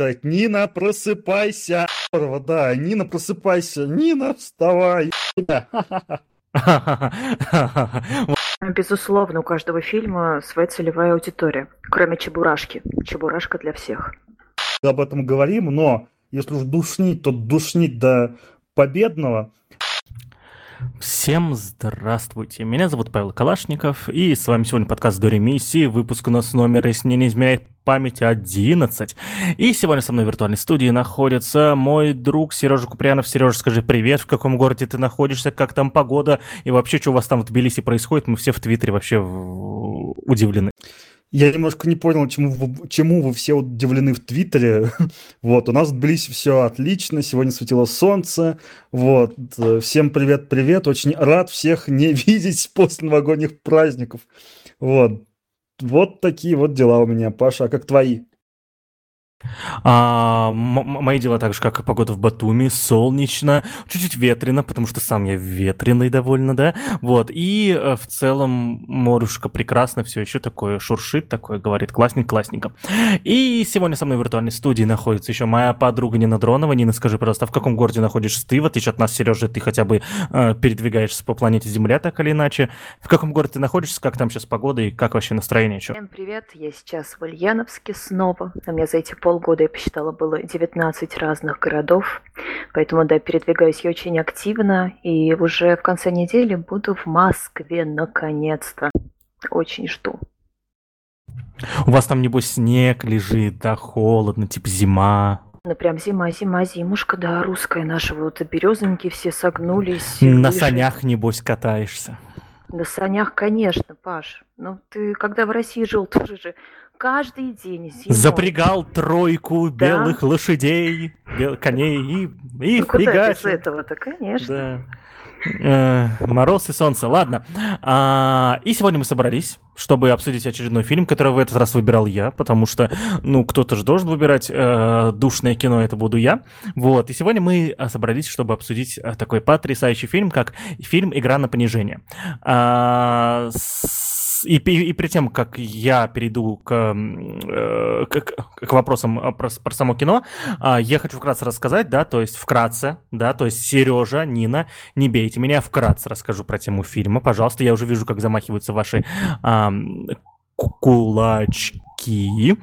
сказать, Нина, просыпайся. Да, Нина, просыпайся. Нина, вставай. Безусловно, у каждого фильма своя целевая аудитория, кроме Чебурашки. Чебурашка для всех. Об этом говорим, но если уж душнить, то душнить до победного. Всем здравствуйте, меня зовут Павел Калашников, и с вами сегодня подкаст до ремиссии, выпуск у нас номер, если не изменяет память, 11. И сегодня со мной в виртуальной студии находится мой друг Сережа Куприянов. Сережа, скажи привет, в каком городе ты находишься, как там погода, и вообще, что у вас там в Тбилиси происходит, мы все в Твиттере вообще удивлены. Я немножко не понял, чему вы, чему вы все удивлены в Твиттере. вот, у нас в Тбилиси все отлично, сегодня светило солнце. Вот, всем привет-привет, очень рад всех не видеть после новогодних праздников. Вот, вот такие вот дела у меня, Паша, а как твои? А, мои дела так же, как и погода в Батуми, солнечно, чуть-чуть ветрено, потому что сам я ветреный довольно, да, вот, и э, в целом морюшка прекрасно все еще такое шуршит, такое говорит, классненько, классненько. И сегодня со мной в виртуальной студии находится еще моя подруга Нина Дронова. Нина, скажи, пожалуйста, в каком городе находишься ты, в отличие от нас, Сережа, ты хотя бы э, передвигаешься по планете Земля так или иначе. В каком городе ты находишься, как там сейчас погода и как вообще настроение? Всем привет, я сейчас в Ульяновске снова, у меня за эти пол полгода, я посчитала, было 19 разных городов. Поэтому, да, передвигаюсь я очень активно. И уже в конце недели буду в Москве, наконец-то. Очень жду. У вас там, небось, снег лежит, да, холодно, типа зима. Ну, прям зима, зима, зимушка, да, русская наша. Вот березоньки все согнулись. На выше. санях, небось, катаешься. На санях, конечно, Паш. Ну, ты когда в России жил, тоже же каждый день зимой. Запрягал тройку да. белых лошадей, бел, коней и, и ну, куда ты с этого-то, конечно. Да. Э, мороз и солнце. Ладно. А, и сегодня мы собрались, чтобы обсудить очередной фильм, который в этот раз выбирал я, потому что, ну, кто-то же должен выбирать э, душное кино, это буду я. Вот. И сегодня мы э, собрались, чтобы обсудить э, такой потрясающий фильм, как фильм «Игра на понижение». А, с и, и, и перед тем, как я перейду к, э, к, к вопросам э, про, про само кино, э, я хочу вкратце рассказать, да, то есть вкратце, да, то есть Сережа, Нина, не бейте меня, вкратце расскажу про тему фильма, пожалуйста, я уже вижу, как замахиваются ваши э, кулачки.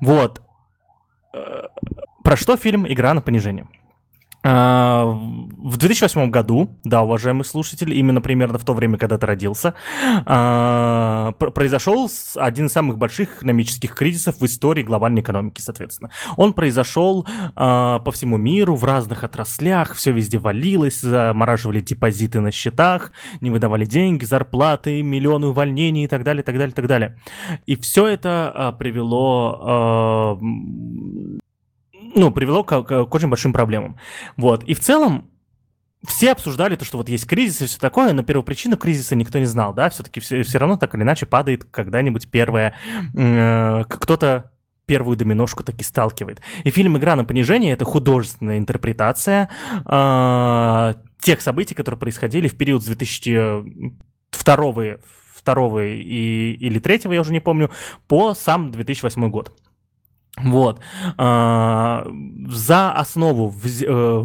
Вот. Э, про что фильм «Игра на понижение»? А, в 2008 году, да, уважаемый слушатель, именно примерно в то время, когда ты родился, а, произошел один из самых больших экономических кризисов в истории глобальной экономики, соответственно. Он произошел а, по всему миру, в разных отраслях, все везде валилось, замораживали депозиты на счетах, не выдавали деньги, зарплаты, миллионы увольнений и так далее, так далее, так далее. И все это привело ну, привело к, к, очень большим проблемам. Вот. И в целом все обсуждали то, что вот есть кризис и все такое, но первопричину кризиса никто не знал, да, все-таки все, все равно так или иначе падает когда-нибудь первое, э, кто-то первую доминошку таки сталкивает. И фильм «Игра на понижение» — это художественная интерпретация э, тех событий, которые происходили в период с 2002 второго и, или третьего, я уже не помню, по сам 2008 год. Вот. А, за основу, э,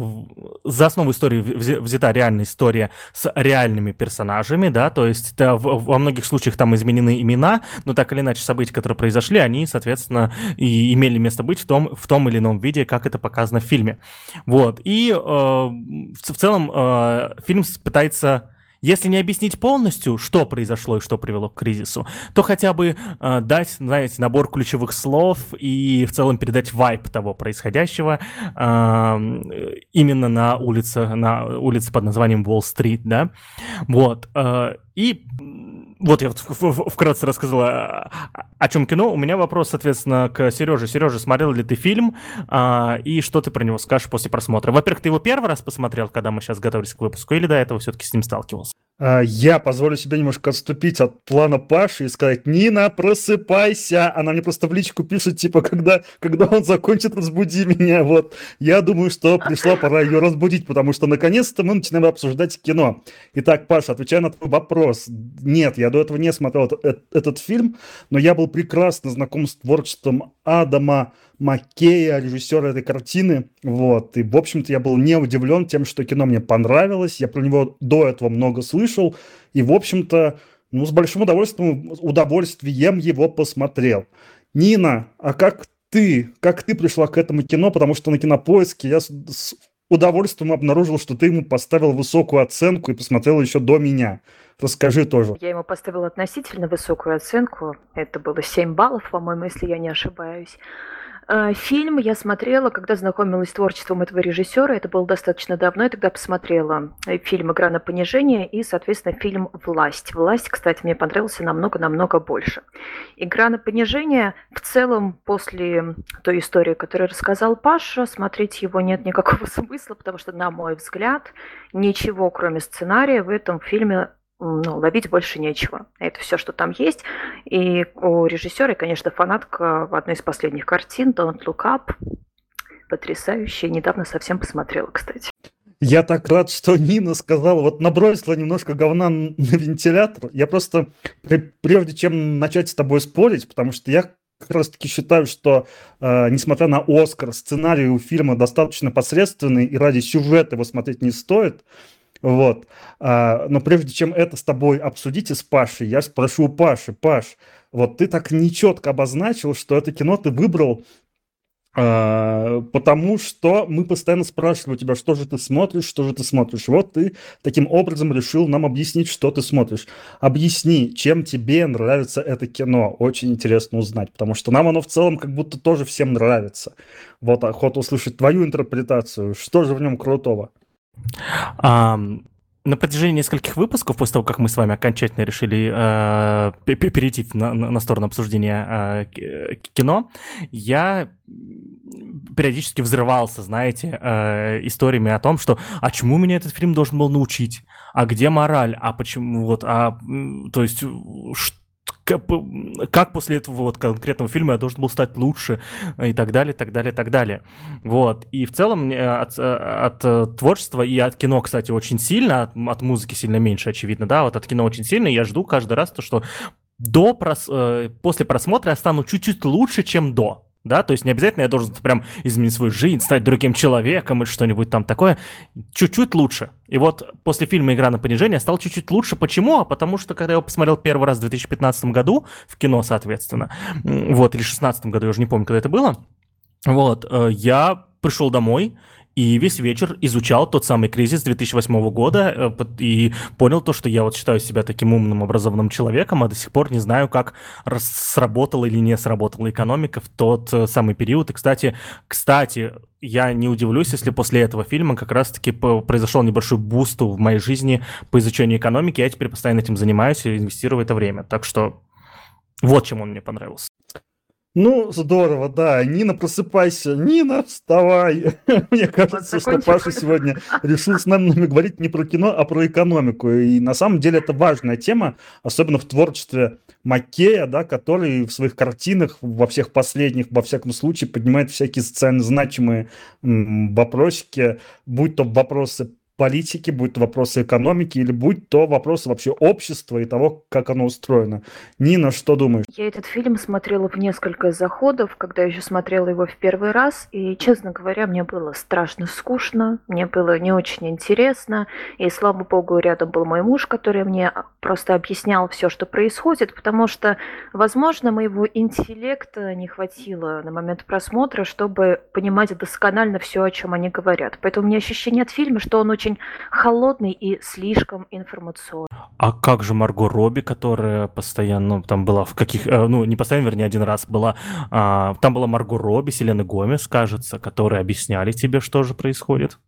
за основу истории взята реальная история с реальными персонажами, да, то есть да, во многих случаях там изменены имена, но так или иначе события, которые произошли, они, соответственно, и имели место быть в том, в том или ином виде, как это показано в фильме. Вот. И э, в целом э, фильм пытается если не объяснить полностью, что произошло и что привело к кризису, то хотя бы э, дать, знаете, набор ключевых слов и в целом передать вайп того происходящего э, именно на улице, на улице под названием Уолл-стрит, да. Вот. Э, и вот я вкратце рассказал о, о чем кино. У меня вопрос, соответственно, к Сереже. Сережа, смотрел ли ты фильм а, и что ты про него скажешь после просмотра? Во-первых, ты его первый раз посмотрел, когда мы сейчас готовились к выпуску, или до этого все-таки с ним сталкивался? А, я позволю себе немножко отступить от плана Паши и сказать, Нина, просыпайся. Она мне просто в личку пишет, типа, когда, когда он закончит, разбуди меня. Вот. Я думаю, что пришла пора ее разбудить, потому что наконец-то мы начинаем обсуждать кино. Итак, Паша, отвечая на твой вопрос, вопрос. Нет, я до этого не смотрел этот, этот фильм, но я был прекрасно знаком с творчеством Адама Маккея, режиссера этой картины. Вот. И, в общем-то, я был не удивлен тем, что кино мне понравилось. Я про него до этого много слышал. И, в общем-то, ну, с большим удовольствием, удовольствием его посмотрел. Нина, а как ты, как ты пришла к этому кино? Потому что на кинопоиске я с, с удовольствием обнаружил, что ты ему поставил высокую оценку и посмотрел еще до меня. Расскажи тоже. Я ему поставила относительно высокую оценку. Это было 7 баллов, по-моему, если я не ошибаюсь. А, фильм я смотрела, когда знакомилась с творчеством этого режиссера. Это было достаточно давно. Я тогда посмотрела э, фильм «Игра на понижение» и, соответственно, фильм «Власть». «Власть», кстати, мне понравился намного-намного больше. «Игра на понижение» в целом после той истории, которую рассказал Паша, смотреть его нет никакого смысла, потому что, на мой взгляд, ничего, кроме сценария, в этом фильме ну, ловить больше нечего. Это все, что там есть. И у режиссера, конечно, фанатка в одной из последних картин «Don't Look Up». Потрясающая. Недавно совсем посмотрела, кстати. Я так рад, что Нина сказала, вот набросила немножко говна на вентилятор. Я просто, прежде чем начать с тобой спорить, потому что я как раз таки считаю, что, э, несмотря на Оскар, сценарий у фильма достаточно посредственный, и ради сюжета его смотреть не стоит. Вот. А, но прежде чем это с тобой обсудить и с Пашей, я спрошу у Паши. Паш, вот ты так нечетко обозначил, что это кино ты выбрал а, потому что мы постоянно спрашивали у тебя, что же ты смотришь, что же ты смотришь. Вот ты таким образом решил нам объяснить, что ты смотришь. Объясни, чем тебе нравится это кино. Очень интересно узнать, потому что нам оно в целом как будто тоже всем нравится. Вот охота услышать твою интерпретацию. Что же в нем крутого? А, на протяжении нескольких выпусков, после того, как мы с вами окончательно решили э, перейти на, на сторону обсуждения э, кино, я периодически взрывался, знаете, э, историями о том, что а чему меня этот фильм должен был научить, а где мораль, а почему вот, а то есть что как после этого вот конкретного фильма я должен был стать лучше и так далее, так далее, так далее. Вот. И в целом от, от э, творчества и от кино, кстати, очень сильно, от, от музыки сильно меньше, очевидно, да, вот от кино очень сильно, и я жду каждый раз то, что до прос... Э, после просмотра я стану чуть-чуть лучше, чем до да, то есть не обязательно я должен прям изменить свою жизнь, стать другим человеком и что-нибудь там такое, чуть-чуть лучше. И вот после фильма «Игра на понижение» стал чуть-чуть лучше. Почему? А потому что, когда я его посмотрел первый раз в 2015 году, в кино, соответственно, вот, или в 2016 году, я уже не помню, когда это было, вот, э, я пришел домой, и весь вечер изучал тот самый кризис 2008 года э, и понял то, что я вот считаю себя таким умным, образованным человеком, а до сих пор не знаю, как сработала или не сработала экономика в тот э, самый период. И, кстати, кстати, я не удивлюсь, если после этого фильма как раз-таки произошел небольшой буст в моей жизни по изучению экономики. Я теперь постоянно этим занимаюсь и инвестирую это время. Так что вот чем он мне понравился. Ну, здорово, да. Нина, просыпайся. Нина, вставай. Мне кажется, что Паша сегодня решил с нами говорить не про кино, а про экономику. И на самом деле это важная тема, особенно в творчестве Маккея, да, который в своих картинах, во всех последних, во всяком случае, поднимает всякие социально значимые вопросики, будь то вопросы политики, будь то вопросы экономики, или будь то вопросы вообще общества и того, как оно устроено. Нина, что думаешь? Я этот фильм смотрела в несколько заходов, когда еще смотрела его в первый раз, и, честно говоря, мне было страшно скучно, мне было не очень интересно, и, слава богу, рядом был мой муж, который мне просто объяснял все, что происходит, потому что, возможно, моего интеллекта не хватило на момент просмотра, чтобы понимать досконально все, о чем они говорят. Поэтому у меня ощущение от фильма, что он очень очень холодный и слишком информационный. А как же Марго Робби, которая постоянно ну, там была в каких... Э, ну, не постоянно, вернее, один раз была... А, там была Марго Робби, Селена Гомес, кажется, которые объясняли тебе, что же происходит.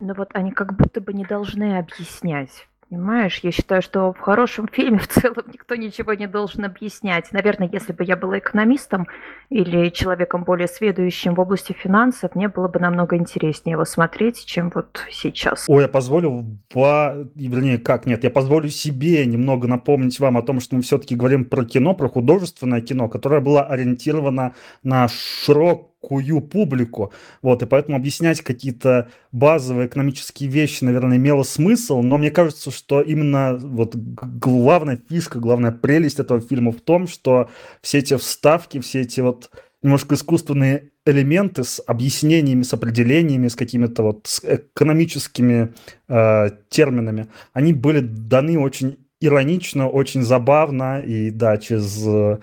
Ну вот они как будто бы не должны объяснять. Понимаешь, я считаю, что в хорошем фильме в целом никто ничего не должен объяснять. Наверное, если бы я была экономистом или человеком более сведущим в области финансов, мне было бы намного интереснее его смотреть, чем вот сейчас. Ой, я позволю, по... вернее, как нет, я позволю себе немного напомнить вам о том, что мы все-таки говорим про кино, про художественное кино, которое было ориентировано на широк широкую публику. Вот, и поэтому объяснять какие-то базовые экономические вещи, наверное, имело смысл, но мне кажется, что именно вот главная фишка, главная прелесть этого фильма в том, что все эти вставки, все эти вот немножко искусственные элементы с объяснениями, с определениями, с какими-то вот с экономическими э, терминами, они были даны очень иронично, очень забавно, и да, через э,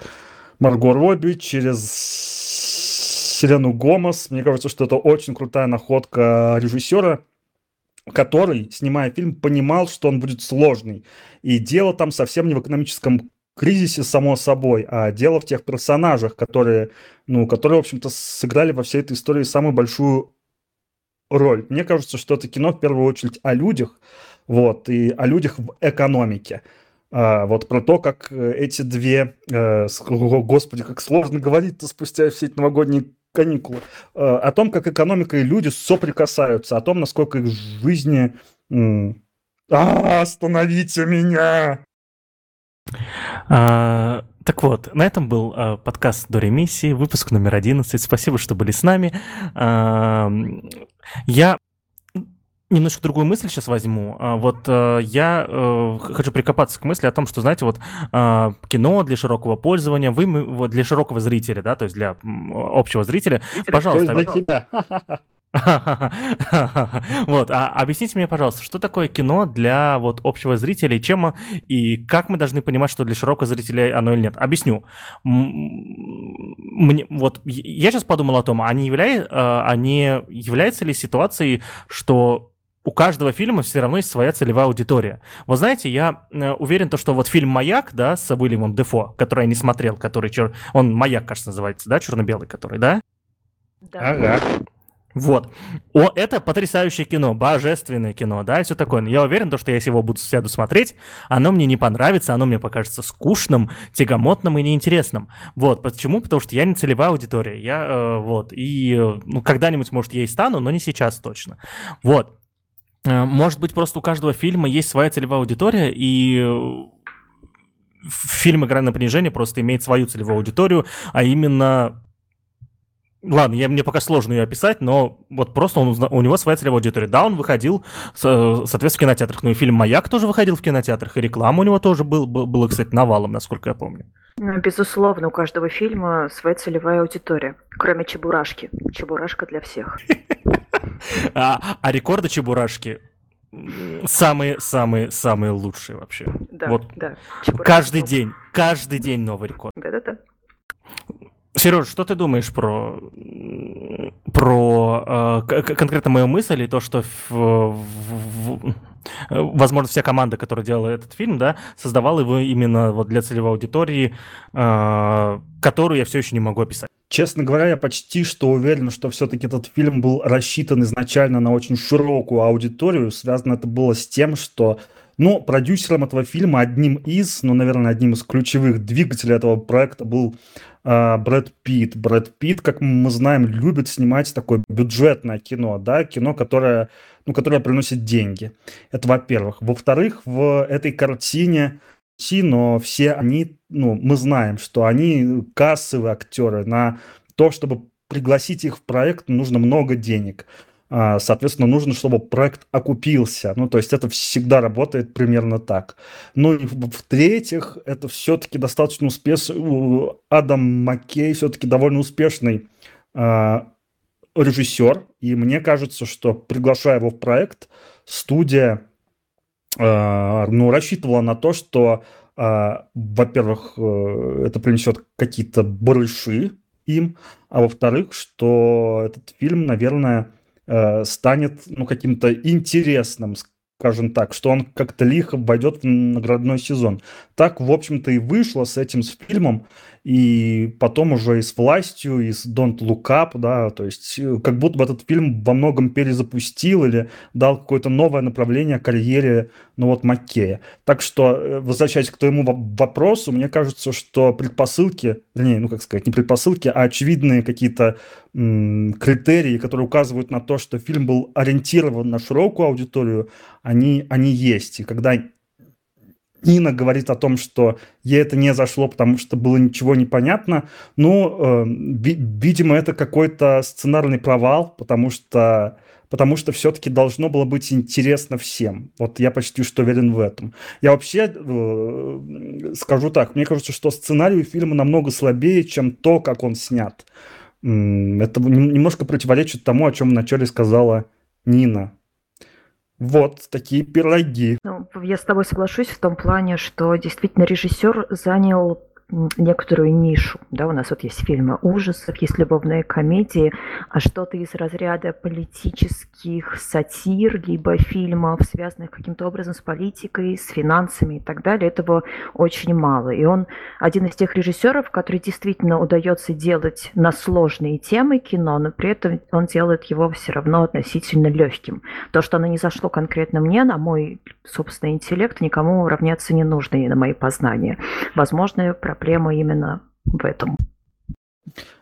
Марго Робби, через Селену Гомес. Мне кажется, что это очень крутая находка режиссера, который, снимая фильм, понимал, что он будет сложный. И дело там совсем не в экономическом кризисе, само собой, а дело в тех персонажах, которые, ну, которые, в общем-то, сыграли во всей этой истории самую большую роль. Мне кажется, что это кино в первую очередь о людях, вот, и о людях в экономике. А, вот про то, как э, эти две, э, господи, как сложно говорить-то спустя все эти новогодние каникулы, э, о том, как экономика и люди соприкасаются, о том, насколько их жизни... А, остановите меня! А, так вот, на этом был а, подкаст до ремиссии, выпуск номер 11. Спасибо, что были с нами. А, я немножко другую мысль сейчас возьму. А, вот э, я э, хочу прикопаться к мысли о том, что, знаете, вот э, кино для широкого пользования, вы вот, для широкого зрителя, да, то есть для общего зрителя, Зритель, пожалуйста. Для тебя. Вот, а объясните мне, пожалуйста, что такое кино для вот общего зрителя и чем и как мы должны понимать, что для широкого зрителя оно или нет? Объясню. Мне, вот я сейчас подумал о том, а не, являя, а не является ли ситуацией, что у каждого фильма все равно есть своя целевая аудитория. Вот знаете, я э, уверен, то, что вот фильм «Маяк», да, с Уильямом Дефо, который я не смотрел, который, чер... он «Маяк», кажется, называется, да, черно-белый который, да? Да. Ага. Вот. О, это потрясающее кино, божественное кино, да, и все такое. Я уверен, то, что я если его буду сяду смотреть, оно мне не понравится, оно мне покажется скучным, тягомотным и неинтересным. Вот. Почему? Потому что я не целевая аудитория. Я, э, вот. И, э, ну, когда-нибудь, может, я и стану, но не сейчас точно. Вот. Э, может быть, просто у каждого фильма есть своя целевая аудитория, и э, фильм «Игра на понижение» просто имеет свою целевую аудиторию, а именно... Ладно, я, мне пока сложно ее описать, но вот просто он, у него своя целевая аудитория. Да, он выходил, соответственно, в кинотеатрах. Ну и фильм «Маяк» тоже выходил в кинотеатрах, и реклама у него тоже был, было, кстати, навалом, насколько я помню. Ну, безусловно, у каждого фильма своя целевая аудитория, кроме «Чебурашки». «Чебурашка» для всех. А, а рекорды Чебурашки самые самые самые лучшие вообще. Да, вот да. Каждый день, каждый день новый рекорд. Да-да-да. Сереж, что ты думаешь про про э, конкретно мою мысль и то, что в, в, в, возможно вся команда, которая делала этот фильм, да, создавала его именно вот для целевой аудитории, э, которую я все еще не могу описать. Честно говоря, я почти что уверен, что все-таки этот фильм был рассчитан изначально на очень широкую аудиторию. Связано это было с тем, что ну, продюсером этого фильма, одним из, ну, наверное, одним из ключевых двигателей этого проекта был э, Брэд Питт. Брэд Питт, как мы знаем, любит снимать такое бюджетное кино, да, кино, которое, ну, которое приносит деньги. Это во-первых. Во-вторых, в этой картине но все они, ну, мы знаем, что они кассовые актеры. На то, чтобы пригласить их в проект, нужно много денег. А, соответственно, нужно, чтобы проект окупился. Ну, то есть это всегда работает примерно так. Ну и в-третьих, это все-таки достаточно успешный... Адам Маккей все-таки довольно успешный э, режиссер. И мне кажется, что приглашая его в проект, студия э, ну, рассчитывала на то, что, э, во-первых, э, это принесет какие-то барыши им, а во-вторых, что этот фильм, наверное, э, станет ну, каким-то интересным, скажем так, что он как-то лихо войдет в наградной сезон. Так, в общем-то, и вышло с этим с фильмом и потом уже и с властью, и с Don't Look Up, да, то есть э, как будто бы этот фильм во многом перезапустил или дал какое-то новое направление карьере, ну вот, Маккея. Так что, э, возвращаясь к твоему вопросу, мне кажется, что предпосылки, вернее, ну как сказать, не предпосылки, а очевидные какие-то критерии, которые указывают на то, что фильм был ориентирован на широкую аудиторию, они, они есть. И когда Нина говорит о том, что ей это не зашло, потому что было ничего непонятно. Ну, э, ви- видимо, это какой-то сценарный провал, потому что потому что все-таки должно было быть интересно всем. Вот я почти что уверен в этом. Я вообще э, скажу так, мне кажется, что сценарий фильма намного слабее, чем то, как он снят. Это немножко противоречит тому, о чем вначале сказала Нина. Вот такие пироги. Ну, я с тобой соглашусь в том плане, что действительно режиссер занял некоторую нишу. Да, у нас вот есть фильмы ужасов, есть любовные комедии, а что-то из разряда политических сатир, либо фильмов, связанных каким-то образом с политикой, с финансами и так далее, этого очень мало. И он один из тех режиссеров, который действительно удается делать на сложные темы кино, но при этом он делает его все равно относительно легким. То, что оно не зашло конкретно мне, на мой собственный интеллект, никому равняться не нужно и на мои познания. Возможно, проблема именно в этом.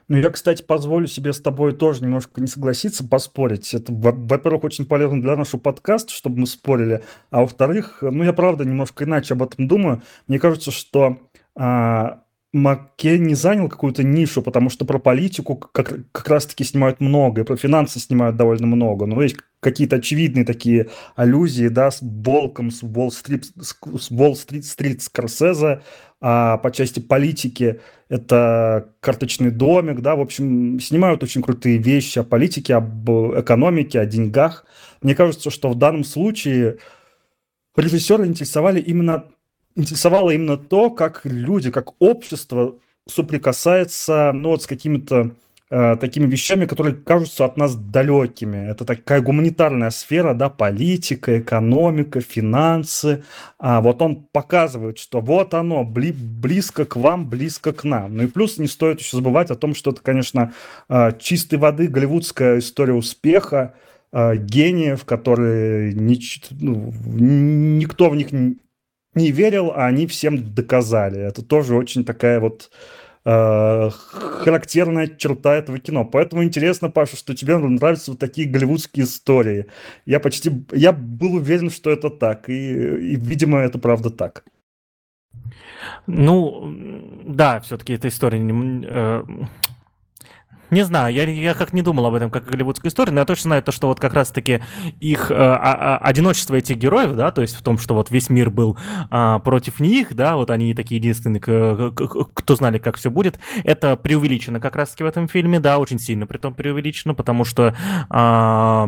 Ну, я, кстати, позволю себе с тобой тоже немножко не согласиться, поспорить. Это, во-первых, очень полезно для нашего подкаста, чтобы мы спорили. А во-вторых, ну, я правда немножко иначе об этом думаю. Мне кажется, что а, Маккей не занял какую-то нишу, потому что про политику как, как раз-таки снимают много, и про финансы снимают довольно много. Но есть какие-то очевидные такие аллюзии, да, с Болком, с Уолл-стрит, с Уолл-стрит, стрит Скорсезе, а по части политики это карточный домик, да, в общем, снимают очень крутые вещи о политике, об экономике, о деньгах. Мне кажется, что в данном случае режиссеры интересовали именно интересовало именно то, как люди, как общество соприкасается ну, вот с какими-то э, такими вещами, которые кажутся от нас далекими. Это такая гуманитарная сфера, да, политика, экономика, финансы. А вот он показывает, что вот оно, бли, близко к вам, близко к нам. Ну и плюс не стоит еще забывать о том, что это, конечно, э, чистой воды голливудская история успеха, э, гениев, которые ни, ну, никто в них не верил, а они всем доказали. Это тоже очень такая вот характерная черта этого кино. Поэтому интересно, Паша, что тебе нравятся вот такие голливудские истории. Я почти, я был уверен, что это так, и, и видимо, это правда так. Ну, да, все-таки эта история э, не знаю, я, я как не думал об этом, как о голливудской истории, но я точно знаю то, что вот как раз-таки их э, а, а, одиночество этих героев, да, то есть в том, что вот весь мир был э, против них, да, вот они такие единственные, кто знали, как все будет, это преувеличено как раз-таки в этом фильме, да, очень сильно при том преувеличено, потому что э,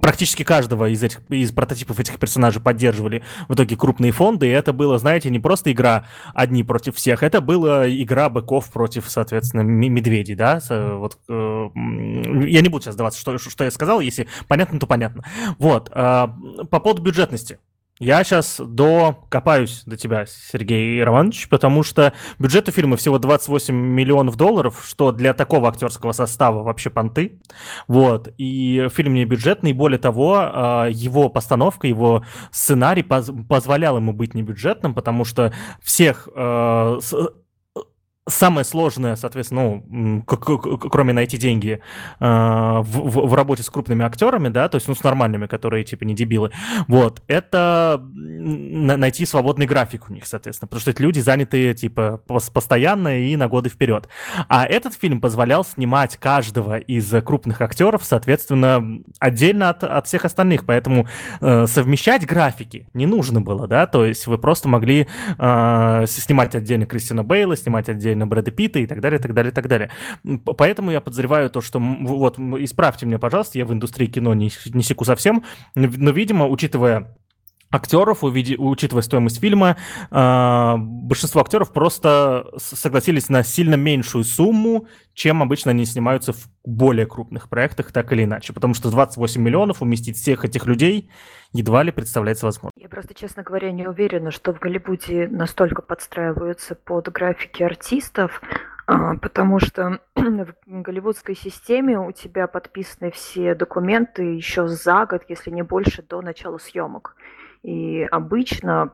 практически каждого из этих из прототипов этих персонажей поддерживали в итоге крупные фонды, и это было, знаете, не просто игра одни против всех, это была игра быков против, соответственно, медведей, да, вот, э, я не буду сейчас сдаваться, что, что я сказал, если понятно, то понятно. Вот, э, по поводу бюджетности, я сейчас докопаюсь до тебя, Сергей Романович, потому что бюджет у фильма всего 28 миллионов долларов, что для такого актерского состава вообще понты. Вот. И фильм не бюджетный, более того, а, его постановка, его сценарий позволял ему быть небюджетным, потому что всех а, самое сложное, соответственно, ну, кроме найти деньги э, в, в работе с крупными актерами, да, то есть, ну, с нормальными, которые, типа, не дебилы, вот, это найти свободный график у них, соответственно, потому что эти люди заняты, типа, постоянно и на годы вперед. А этот фильм позволял снимать каждого из крупных актеров, соответственно, отдельно от, от всех остальных, поэтому э, совмещать графики не нужно было, да, то есть вы просто могли э, снимать отдельно Кристина Бейла, снимать отдельно на Брэда Питта и так далее, так далее, так далее. Поэтому я подозреваю то, что... Вот, исправьте меня, пожалуйста, я в индустрии кино не, не секу совсем, но, видимо, учитывая актеров, учитывая стоимость фильма, а, большинство актеров просто согласились на сильно меньшую сумму, чем обычно они снимаются в более крупных проектах, так или иначе. Потому что 28 миллионов уместить всех этих людей едва ли представляется возможным. Я просто, честно говоря, не уверена, что в Голливуде настолько подстраиваются под графики артистов, а, потому что в голливудской системе у тебя подписаны все документы еще за год, если не больше, до начала съемок. И обычно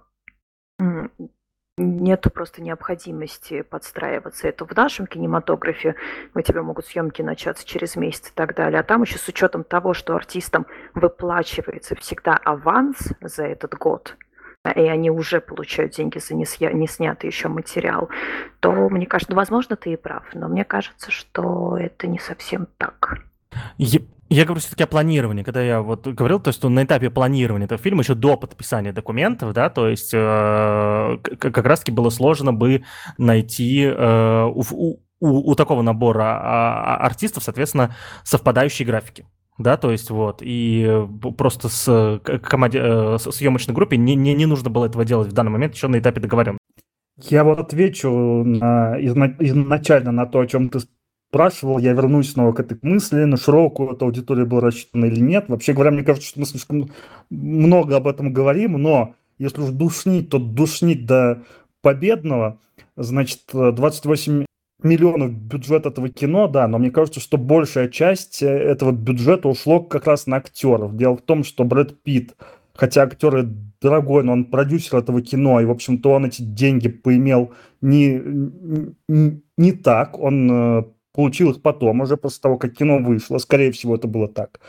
Нету просто необходимости подстраиваться. Это в нашем кинематографе у тебя могут съемки начаться через месяц и так далее. А там еще с учетом того, что артистам выплачивается всегда аванс за этот год, и они уже получают деньги за не, сня, не снятый еще материал, то мне кажется, возможно, ты и прав, но мне кажется, что это не совсем так. Я говорю все-таки о планировании. Когда я вот говорил, то есть на этапе планирования этого фильма, еще до подписания документов, да, то есть э, как раз-таки было сложно бы найти э, у, у, у такого набора а, а, артистов, соответственно, совпадающие графики да, то есть вот, и просто с команде, э, съемочной группе не, не, не нужно было этого делать в данный момент еще на этапе договорен. Я вот отвечу на, изначально на то, о чем ты спрашивал, я вернусь снова к этой мысли, на широкую эту аудиторию было рассчитано или нет. Вообще говоря, мне кажется, что мы слишком много об этом говорим, но если уж душнить, то душнить до победного, значит, 28 миллионов бюджет этого кино, да, но мне кажется, что большая часть э, этого бюджета ушло как раз на актеров. Дело в том, что Брэд Питт, хотя актер дорогой, но он продюсер этого кино, и, в общем-то, он эти деньги поимел не, не, не так, он э, получил их потом, уже после того, как кино вышло, скорее всего, это было так.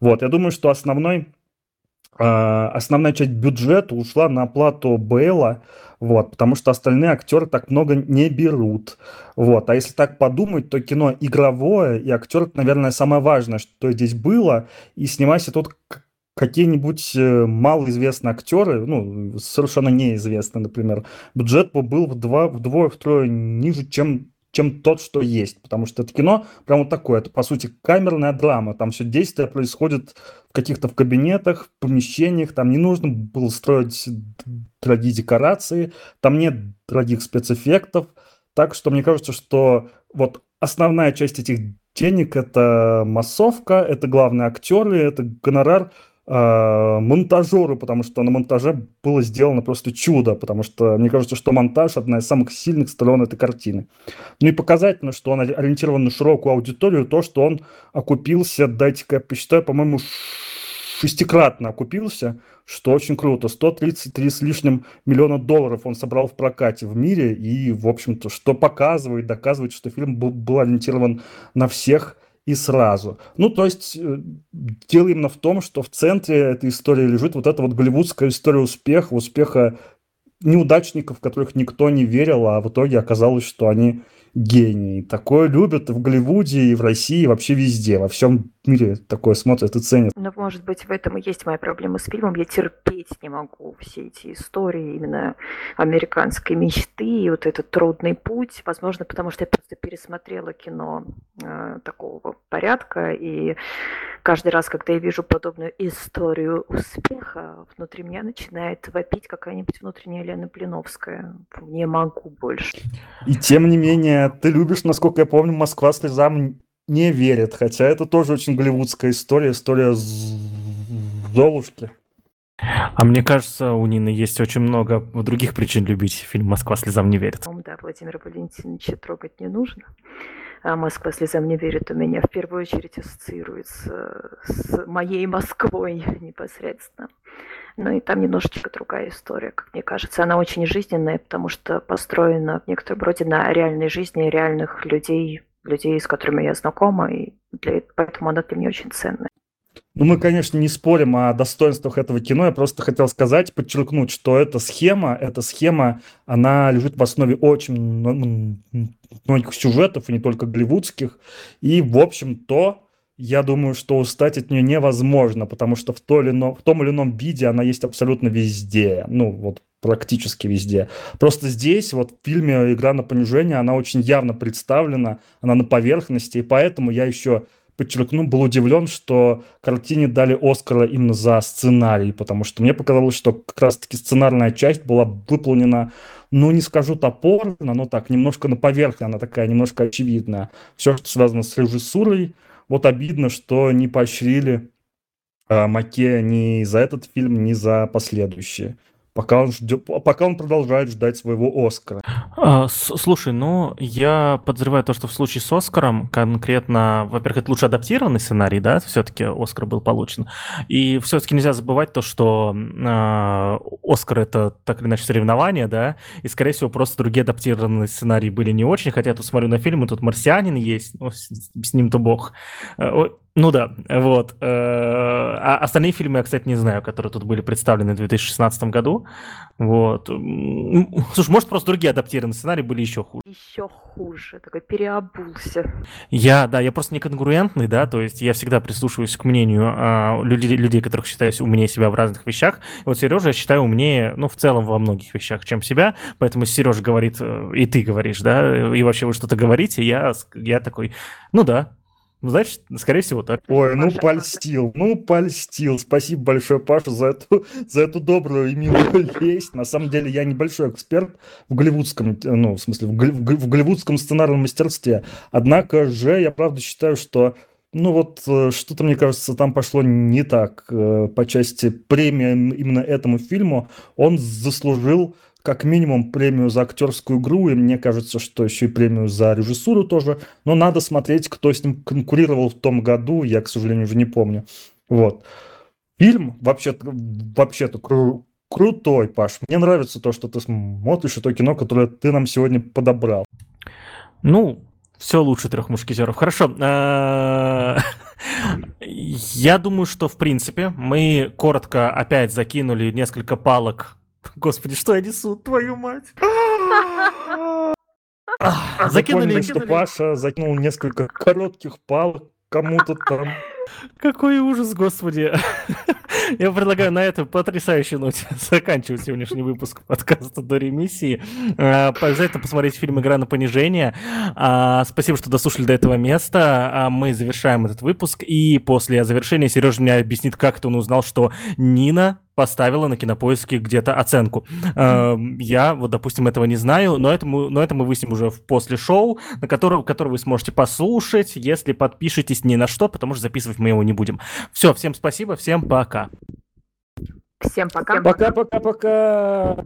Вот, я думаю, что основной, э, основная часть бюджета ушла на оплату Бейла, вот, потому что остальные актеры так много не берут. Вот, а если так подумать, то кино игровое, и актер, наверное, самое важное, что здесь было, и снимайся тут какие-нибудь э, малоизвестные актеры, ну, совершенно неизвестные, например, бюджет был в два, вдвое, втрое ниже, чем чем тот, что есть. Потому что это кино прям вот такое. Это, по сути, камерная драма. Там все действие происходит в каких-то в кабинетах, в помещениях. Там не нужно было строить дорогие декорации. Там нет дорогих спецэффектов. Так что мне кажется, что вот основная часть этих денег – это массовка, это главные актеры, это гонорар – а, монтажеру, потому что на монтаже было сделано просто чудо, потому что мне кажется, что монтаж одна из самых сильных сторон этой картины. Ну и показательно, что он ориентирован на широкую аудиторию, то, что он окупился, дайте-ка я посчитаю, по-моему, шестикратно окупился, что очень круто. 133 с лишним миллиона долларов он собрал в прокате в мире, и, в общем-то, что показывает, доказывает, что фильм был, был ориентирован на всех и сразу. Ну, то есть э, дело именно в том, что в центре этой истории лежит вот эта вот голливудская история успеха, успеха неудачников, в которых никто не верил, а в итоге оказалось, что они гений. Такое любят в Голливуде, и в России, и вообще везде. Во всем мире такое смотрят и ценят. Ну, может быть, в этом и есть моя проблема с фильмом. Я терпеть не могу все эти истории именно американской мечты и вот этот трудный путь. Возможно, потому что я просто пересмотрела кино э, такого порядка, и каждый раз, когда я вижу подобную историю успеха, внутри меня начинает вопить какая-нибудь внутренняя Лена Блиновская. Не могу больше. И тем не менее, ты любишь, насколько я помню, «Москва слезам не верит», хотя это тоже очень голливудская история, история Золушки. А мне кажется, у Нины есть очень много других причин любить фильм «Москва слезам не верит». Да, Владимира Валентиновича трогать не нужно. «Москва слезам не верит» у меня в первую очередь ассоциируется с моей Москвой непосредственно. Ну и там немножечко другая история, как мне кажется. Она очень жизненная, потому что построена в некотором роде на реальной жизни реальных людей, людей, с которыми я знакома, и для, поэтому она для меня очень ценная. Ну, мы, конечно, не спорим о достоинствах этого кино. Я просто хотел сказать, подчеркнуть, что эта схема, эта схема, она лежит в основе очень многих сюжетов, и не только голливудских. И, в общем, то, я думаю, что устать от нее невозможно, потому что в, то или ином, в том или ином виде она есть абсолютно везде. Ну, вот практически везде. Просто здесь, вот в фильме «Игра на понижение», она очень явно представлена, она на поверхности, и поэтому я еще подчеркну, был удивлен, что картине дали Оскара именно за сценарий, потому что мне показалось, что как раз-таки сценарная часть была выполнена, ну, не скажу топорно, но так, немножко на поверхности, она такая немножко очевидная. Все, что связано с режиссурой, вот обидно, что не поощрили э, Маке ни за этот фильм, ни за последующие. Пока он, ждет, пока он продолжает ждать своего Оскара. А, слушай, ну, я подозреваю то, что в случае с Оскаром конкретно, во-первых, это лучше адаптированный сценарий, да, все-таки Оскар был получен. И все-таки нельзя забывать то, что э, Оскар это так или иначе соревнование, да, и, скорее всего, просто другие адаптированные сценарии были не очень, хотя я тут смотрю на фильм, и тут «Марсианин» есть, ну, с, с ним-то бог. Э, ну да, вот. Э, а остальные фильмы я, кстати, не знаю, которые тут были представлены в 2016 году. Вот. Слушай, может, просто другие адаптированные сценарии были еще хуже. Еще хуже, такой переобулся. Я, да, я просто не конкурентный, да, то есть я всегда прислушиваюсь к мнению а, людей, людей, которых считаю умнее себя в разных вещах. И вот Сережа я считаю умнее, ну, в целом во многих вещах, чем себя, поэтому Сережа говорит, э, и ты говоришь, да, и вообще вы что-то говорите, я, я такой, ну да, значит, скорее всего, так. Ой, ну польстил, ну польстил. Спасибо большое, Паша, за эту, за эту добрую и милую весть. На самом деле, я небольшой эксперт в голливудском, ну, в смысле, в, в голливудском сценарном мастерстве. Однако же, я правда считаю, что ну вот э, что-то, мне кажется, там пошло не так э, по части премии именно этому фильму. Он заслужил как минимум премию за актерскую игру, и мне кажется, что еще и премию за режиссуру тоже. Но надо смотреть, кто с ним конкурировал в том году, я, к сожалению, уже не помню. Вот. Фильм вообще-то, вообще-то кру- крутой, Паш. Мне нравится то, что ты смотришь, и то кино, которое ты нам сегодня подобрал. Ну, все лучше трех мушкетеров. Хорошо. А, я думаю, что в принципе мы коротко опять закинули несколько палок Господи, что я несу, твою мать? Закинули, что Паша закинул несколько коротких палок кому-то там. Какой ужас, господи. Я предлагаю на этом потрясающей ноте заканчивать сегодняшний выпуск подкаста до ремиссии. А, обязательно посмотреть фильм «Игра на понижение». А, спасибо, что дослушали до этого места. А, мы завершаем этот выпуск. И после завершения Сережа мне объяснит, как это он узнал, что Нина поставила на кинопоиске где-то оценку. Я, вот, допустим, этого не знаю, но это мы, но это мы выясним уже в после шоу, на котором, который вы сможете послушать, если подпишетесь ни на что, потому что записывать мы его не будем. Все, всем спасибо, всем пока. Всем пока. Пока-пока-пока.